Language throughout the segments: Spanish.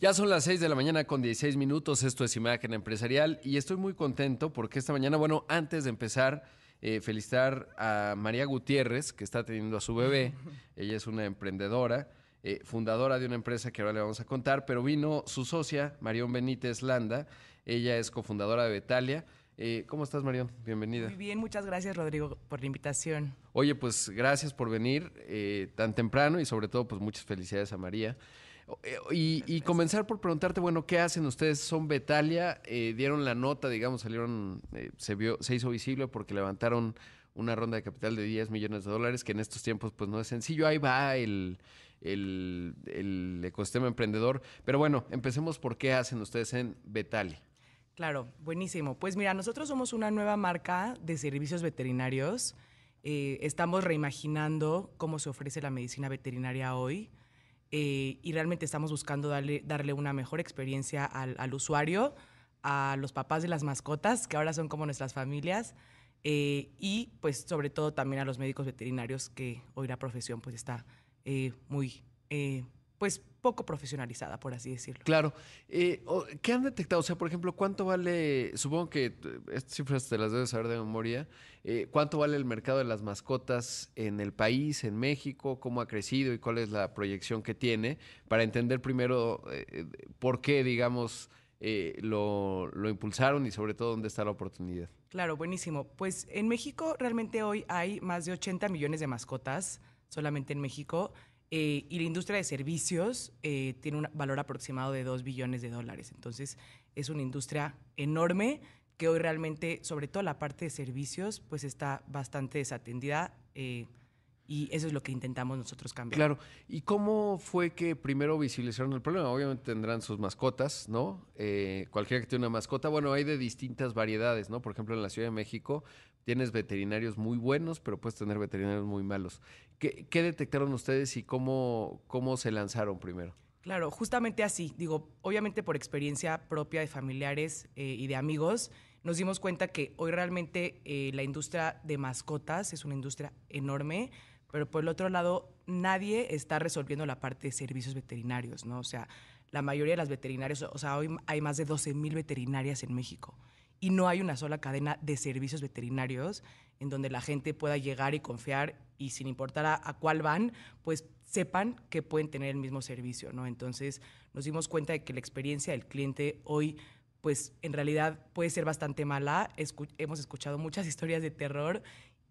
Ya son las 6 de la mañana con 16 minutos, esto es Imagen Empresarial y estoy muy contento porque esta mañana, bueno, antes de empezar, eh, felicitar a María Gutiérrez, que está teniendo a su bebé, ella es una emprendedora, eh, fundadora de una empresa que ahora le vamos a contar, pero vino su socia, Marión Benítez Landa, ella es cofundadora de Betalia. Eh, ¿Cómo estás, Marión? Bienvenida. Muy bien, muchas gracias, Rodrigo, por la invitación. Oye, pues gracias por venir tan temprano y sobre todo, pues muchas felicidades a María. Eh, y, comenzar por preguntarte, bueno, ¿qué hacen ustedes? Son Betalia, eh, dieron la nota, digamos, salieron, eh, se vio, se hizo visible porque levantaron una ronda de capital de 10 millones de dólares, que en estos tiempos pues no es sencillo. Ahí va el, el, el ecosistema emprendedor. Pero bueno, empecemos por qué hacen ustedes en Betalia. Claro, buenísimo. Pues mira, nosotros somos una nueva marca de servicios veterinarios. estamos reimaginando cómo se ofrece la medicina veterinaria hoy. Eh, y realmente estamos buscando darle, darle una mejor experiencia al, usuario, a los papás de las mascotas, que ahora son como nuestras familias, eh, y pues sobre todo también a los médicos veterinarios, que hoy la profesión pues está eh, muy pues poco profesionalizada, por así decirlo. Claro. Eh, ¿Qué han detectado? O sea, por ejemplo, ¿cuánto vale, supongo que estas cifras te las debes saber de memoria, eh, ¿cuánto vale el mercado de las mascotas en el país, en México? ¿Cómo ha crecido y cuál es la proyección que tiene? Para entender primero eh, por qué, digamos, lo, lo impulsaron y sobre todo dónde está la oportunidad. Claro, buenísimo. Pues en México realmente hoy hay más de 80 millones de mascotas solamente en México. Eh, y la industria de servicios eh, tiene un valor aproximado de 2 billones de dólares. Entonces, es una industria enorme que hoy realmente, sobre todo la parte de servicios, pues está bastante desatendida. Eh, y eso es lo que intentamos nosotros cambiar. Claro. ¿Y cómo fue que primero visibilizaron el problema? Obviamente tendrán sus mascotas, ¿no? cualquiera que tiene una mascota, bueno, hay de distintas variedades, ¿no? Por ejemplo, en la Ciudad de México tienes veterinarios muy buenos, pero puedes tener veterinarios muy malos. ¿Qué, detectaron ustedes y cómo, cómo se lanzaron primero? Claro, justamente así. Digo, obviamente por experiencia propia de familiares eh, y de amigos, nos dimos cuenta que hoy realmente eh, la industria de mascotas es una industria enorme, pero por el otro lado, nadie está resolviendo la parte de servicios veterinarios, ¿no? O sea, la mayoría de las veterinarias, o sea, hoy hay más de 12 mil veterinarias en México y no hay una sola cadena de servicios veterinarios en donde la gente pueda llegar y confiar y sin importar a, cuál van, pues sepan que pueden tener el mismo servicio, ¿no? Entonces nos dimos cuenta de que la experiencia del cliente hoy pues en realidad puede ser bastante mala. hemos escuchado muchas historias de terror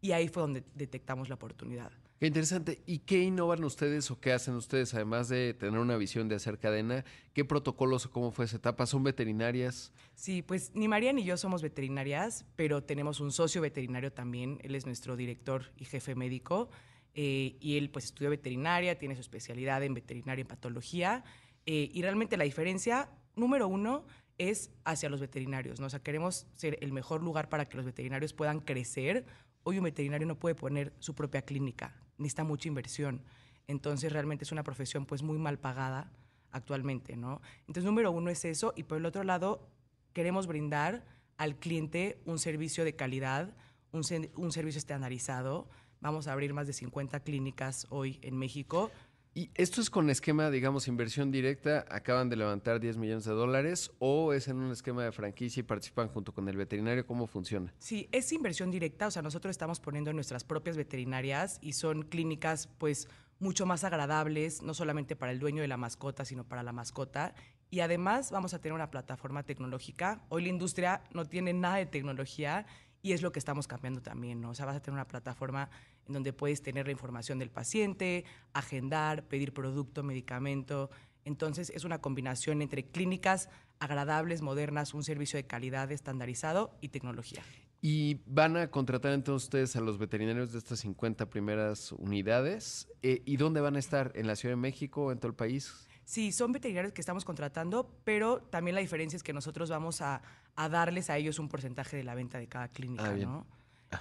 y ahí fue donde detectamos la oportunidad. Qué interesante. ¿Y qué innovan ustedes o qué hacen ustedes, además de tener una visión de hacer cadena? ¿Qué protocolos o cómo fue esa etapa? ¿Son veterinarias? Sí, pues ni María ni yo somos veterinarias, pero tenemos un socio veterinario también. Él es nuestro director y jefe médico. Eh, y él pues estudió veterinaria, tiene su especialidad en veterinaria y patología. Eh, y realmente la diferencia, número uno, es hacia los veterinarios. ¿no? O sea, queremos ser el mejor lugar para que los veterinarios puedan crecer. Hoy un veterinario no puede poner su propia clínica necesita mucha inversión. Entonces realmente es una profesión pues muy mal pagada actualmente, ¿no? Entonces número uno es eso y por el otro lado queremos brindar al cliente un servicio de calidad, un, un servicio estandarizado. Vamos a abrir más de 50 clínicas hoy en México ¿Y esto es con esquema, digamos, inversión directa? ¿Acaban de levantar 10 millones de dólares o es en un esquema de franquicia y participan junto con el veterinario? ¿Cómo funciona? Sí, es inversión directa, o sea, nosotros estamos poniendo nuestras propias veterinarias y son clínicas, pues, mucho más agradables, no solamente para el dueño de la mascota, sino para la mascota. Y además vamos a tener una plataforma tecnológica. Hoy la industria no tiene nada de tecnología y es lo que estamos cambiando también, ¿no? O sea, vas a tener una plataforma en donde puedes tener la información del paciente, agendar, pedir producto, medicamento. Entonces, es una combinación entre clínicas agradables, modernas, un servicio de calidad estandarizado y tecnología. ¿Y van a contratar entonces ustedes a los veterinarios de estas 50 primeras unidades? Eh, ¿Y dónde van a estar? ¿En la Ciudad de México o en todo el país? Sí, son veterinarios que estamos contratando, pero también la diferencia es que nosotros vamos a, darles a ellos un porcentaje de la venta de cada clínica, ah, ¿no?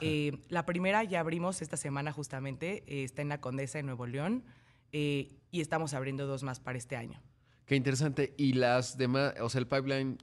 Eh, la primera ya abrimos esta semana justamente, eh, está en la Condesa de Nuevo León eh, y estamos abriendo dos más para este año. Qué interesante. Y las demás, o sea, el pipeline,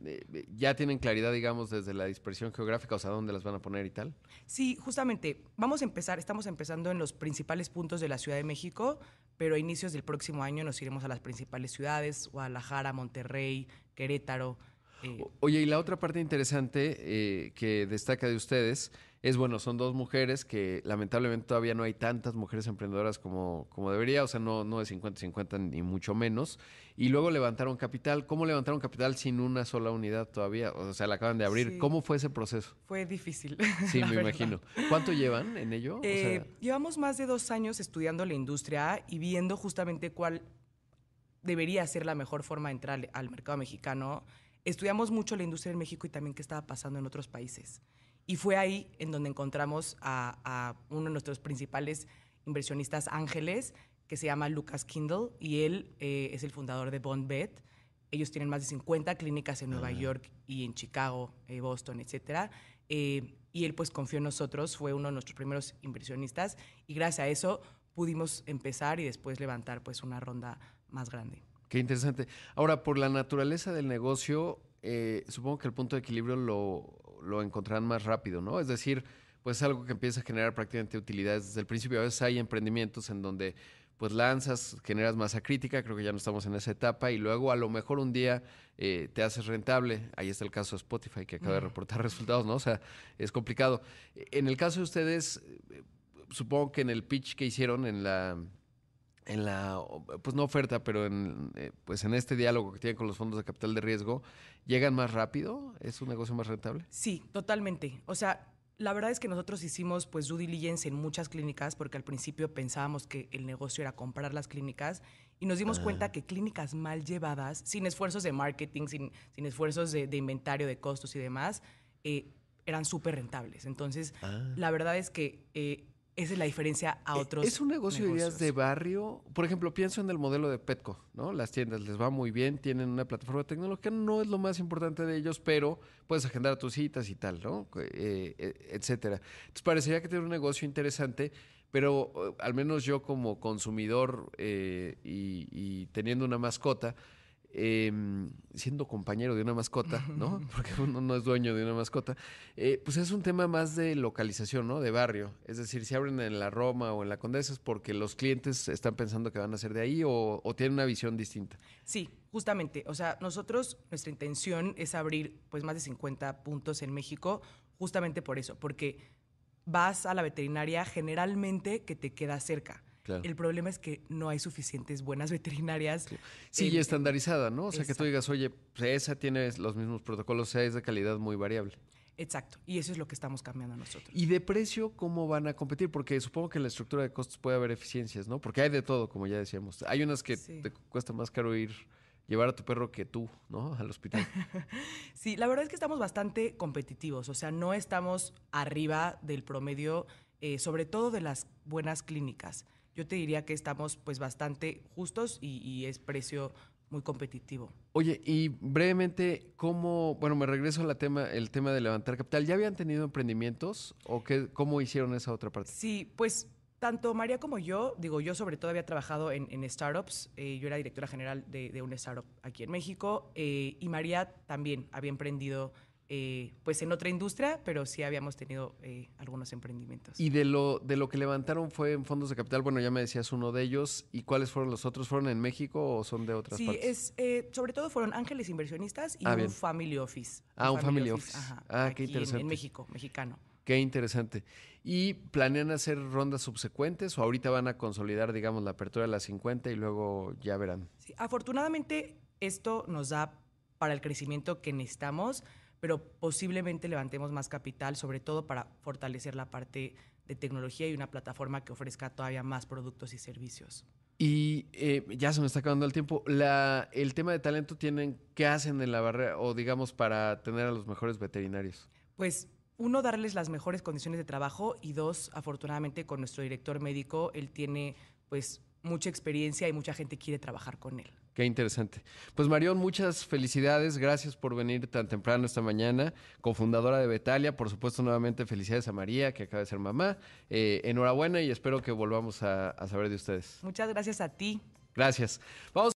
¿ya tienen claridad, digamos, desde la dispersión geográfica, o sea, dónde las van a poner y tal? Sí, justamente. Vamos a empezar, estamos empezando en los principales puntos de la Ciudad de México, pero a inicios del próximo año nos iremos a las principales ciudades, Guadalajara, Monterrey, Querétaro. Eh. Oye, y la otra parte interesante eh, que destaca de ustedes es, bueno, son dos mujeres que lamentablemente todavía no hay tantas mujeres emprendedoras como, como debería, o sea, no, no de 50-50 ni mucho menos. Y luego levantaron capital. ¿Cómo levantaron capital sin una sola unidad todavía? O sea, la acaban de abrir. Sí. ¿Cómo fue ese proceso? Fue difícil. Sí, me verdad. imagino. ¿Cuánto llevan en ello? O Eh, sea, llevamos más de dos años estudiando la industria y viendo justamente cuál debería ser la mejor forma de entrar al mercado mexicano. Estudiamos mucho la industria en México y también qué estaba pasando en otros países. Y fue ahí en donde encontramos a, a uno de nuestros principales inversionistas ángeles, que se llama Lucas Kindle, y él eh, es el fundador de BondBet. Ellos tienen más de 50 clínicas en Nueva York y en Chicago, eh, Boston, etcétera. Eh, y él pues confió en nosotros, fue uno de nuestros primeros inversionistas y gracias a eso pudimos empezar y después levantar pues una ronda más grande. Qué interesante. Ahora, por la naturaleza del negocio, eh, supongo que el punto de equilibrio lo, lo encontrarán más rápido, ¿no? Es decir, pues es algo que empieza a generar prácticamente utilidades desde el principio. A veces hay emprendimientos en donde pues lanzas, generas masa crítica, creo que ya no estamos en esa etapa, y luego a lo mejor un día eh, te haces rentable. Ahí está el caso de Spotify, que acaba de reportar resultados, ¿no? O sea, es complicado. En el caso de ustedes, eh, supongo que en el pitch que hicieron en la en la, pues no oferta, pero en, eh, pues en este diálogo que tienen con los fondos de capital de riesgo, ¿llegan más rápido? ¿Es un negocio más rentable? Sí, totalmente. O sea, la verdad es que nosotros hicimos pues due diligence en muchas clínicas porque al principio pensábamos que el negocio era comprar las clínicas y nos dimos cuenta que clínicas mal llevadas, sin esfuerzos de marketing, sin, sin esfuerzos de, de inventario, de costos y demás, eh, eran súper rentables. Entonces, la verdad es que eh, esa es la diferencia a Eh, otros ¿Es un negocio, dirías, negocios. de barrio? Por ejemplo, pienso en el modelo de Petco, ¿no? Las tiendas les va muy bien, tienen una plataforma tecnológica, no es lo más importante de ellos, pero puedes agendar tus citas y tal, ¿no? Eh, eh, etcétera. Entonces, parecería que tiene un negocio interesante, pero eh, al menos yo como consumidor eh, y, y teniendo una mascota, eh, siendo compañero de una mascota, ¿no? Porque uno no es dueño de una mascota, eh, pues es un tema más de localización, ¿no? De barrio. Es decir, si abren en la Roma o en la Condesa es porque los clientes están pensando que van a ser de ahí o, o tienen una visión distinta. Sí, justamente. O sea, nosotros, nuestra intención es abrir pues más de 50 puntos en México, justamente por eso, porque vas a la veterinaria generalmente que te queda cerca. Claro. El problema es que no hay suficientes buenas veterinarias. Sí, y estandarizada, ¿no? O sea, que tú digas, oye, pues esa tiene los mismos protocolos, o sea, es de calidad muy variable. Exacto. Y eso es lo que estamos cambiando nosotros. ¿Y de precio cómo van a competir? Porque supongo que en la estructura de costos puede haber eficiencias, ¿no? Porque hay de todo, como ya decíamos. Hay unas que Sí. te cuesta más caro ir, llevar a tu perro que tú, ¿no? Al hospital. Sí, la verdad es que estamos bastante competitivos, o sea, no estamos arriba del promedio, eh, sobre todo de las buenas clínicas. Yo te diría que estamos pues bastante justos y, y es precio muy competitivo. Oye, y brevemente, ¿cómo, bueno, me regreso al tema, el tema de levantar capital. ¿Ya habían tenido emprendimientos o qué, cómo hicieron esa otra parte? Sí, pues tanto María como yo, digo, yo sobre todo había trabajado en, en startups, eh, yo era directora general de, de una startup aquí en México eh, y María también había emprendido eh, pues en otra industria, pero sí habíamos tenido eh, algunos emprendimientos. Y de lo, de lo que levantaron fue en fondos de capital, bueno, ya me decías uno de ellos. ¿Y cuáles fueron los otros? ¿Fueron en México o son de otras Sí, partes? es, eh, sobre todo fueron ángeles inversionistas y Ah, un family office. Ah, un family office. ajá, Ah, qué aquí en- interesante. En, México, mexicano. Qué interesante. ¿Y planean hacer rondas subsecuentes o ahorita van a consolidar, digamos, la apertura de las 50 y luego ya verán? Sí, afortunadamente, esto nos da para el crecimiento que necesitamos, pero posiblemente levantemos más capital, sobre todo para fortalecer la parte de tecnología y una plataforma que ofrezca todavía más productos y servicios. Y eh, ya se me está acabando el tiempo. La, el tema de talento tienen, ¿qué hacen en la barrera o digamos para tener a los mejores veterinarios? Pues uno, darles las mejores condiciones de trabajo y dos, afortunadamente con nuestro director médico, él tiene pues mucha experiencia y mucha gente quiere trabajar con él. Qué interesante. Pues Marión, muchas felicidades. Gracias por venir tan temprano esta mañana. Cofundadora de Betalia. Por supuesto, nuevamente felicidades a María, que acaba de ser mamá. Eh, enhorabuena y espero que volvamos a, a saber de ustedes. Muchas gracias a ti. Gracias. Vamos.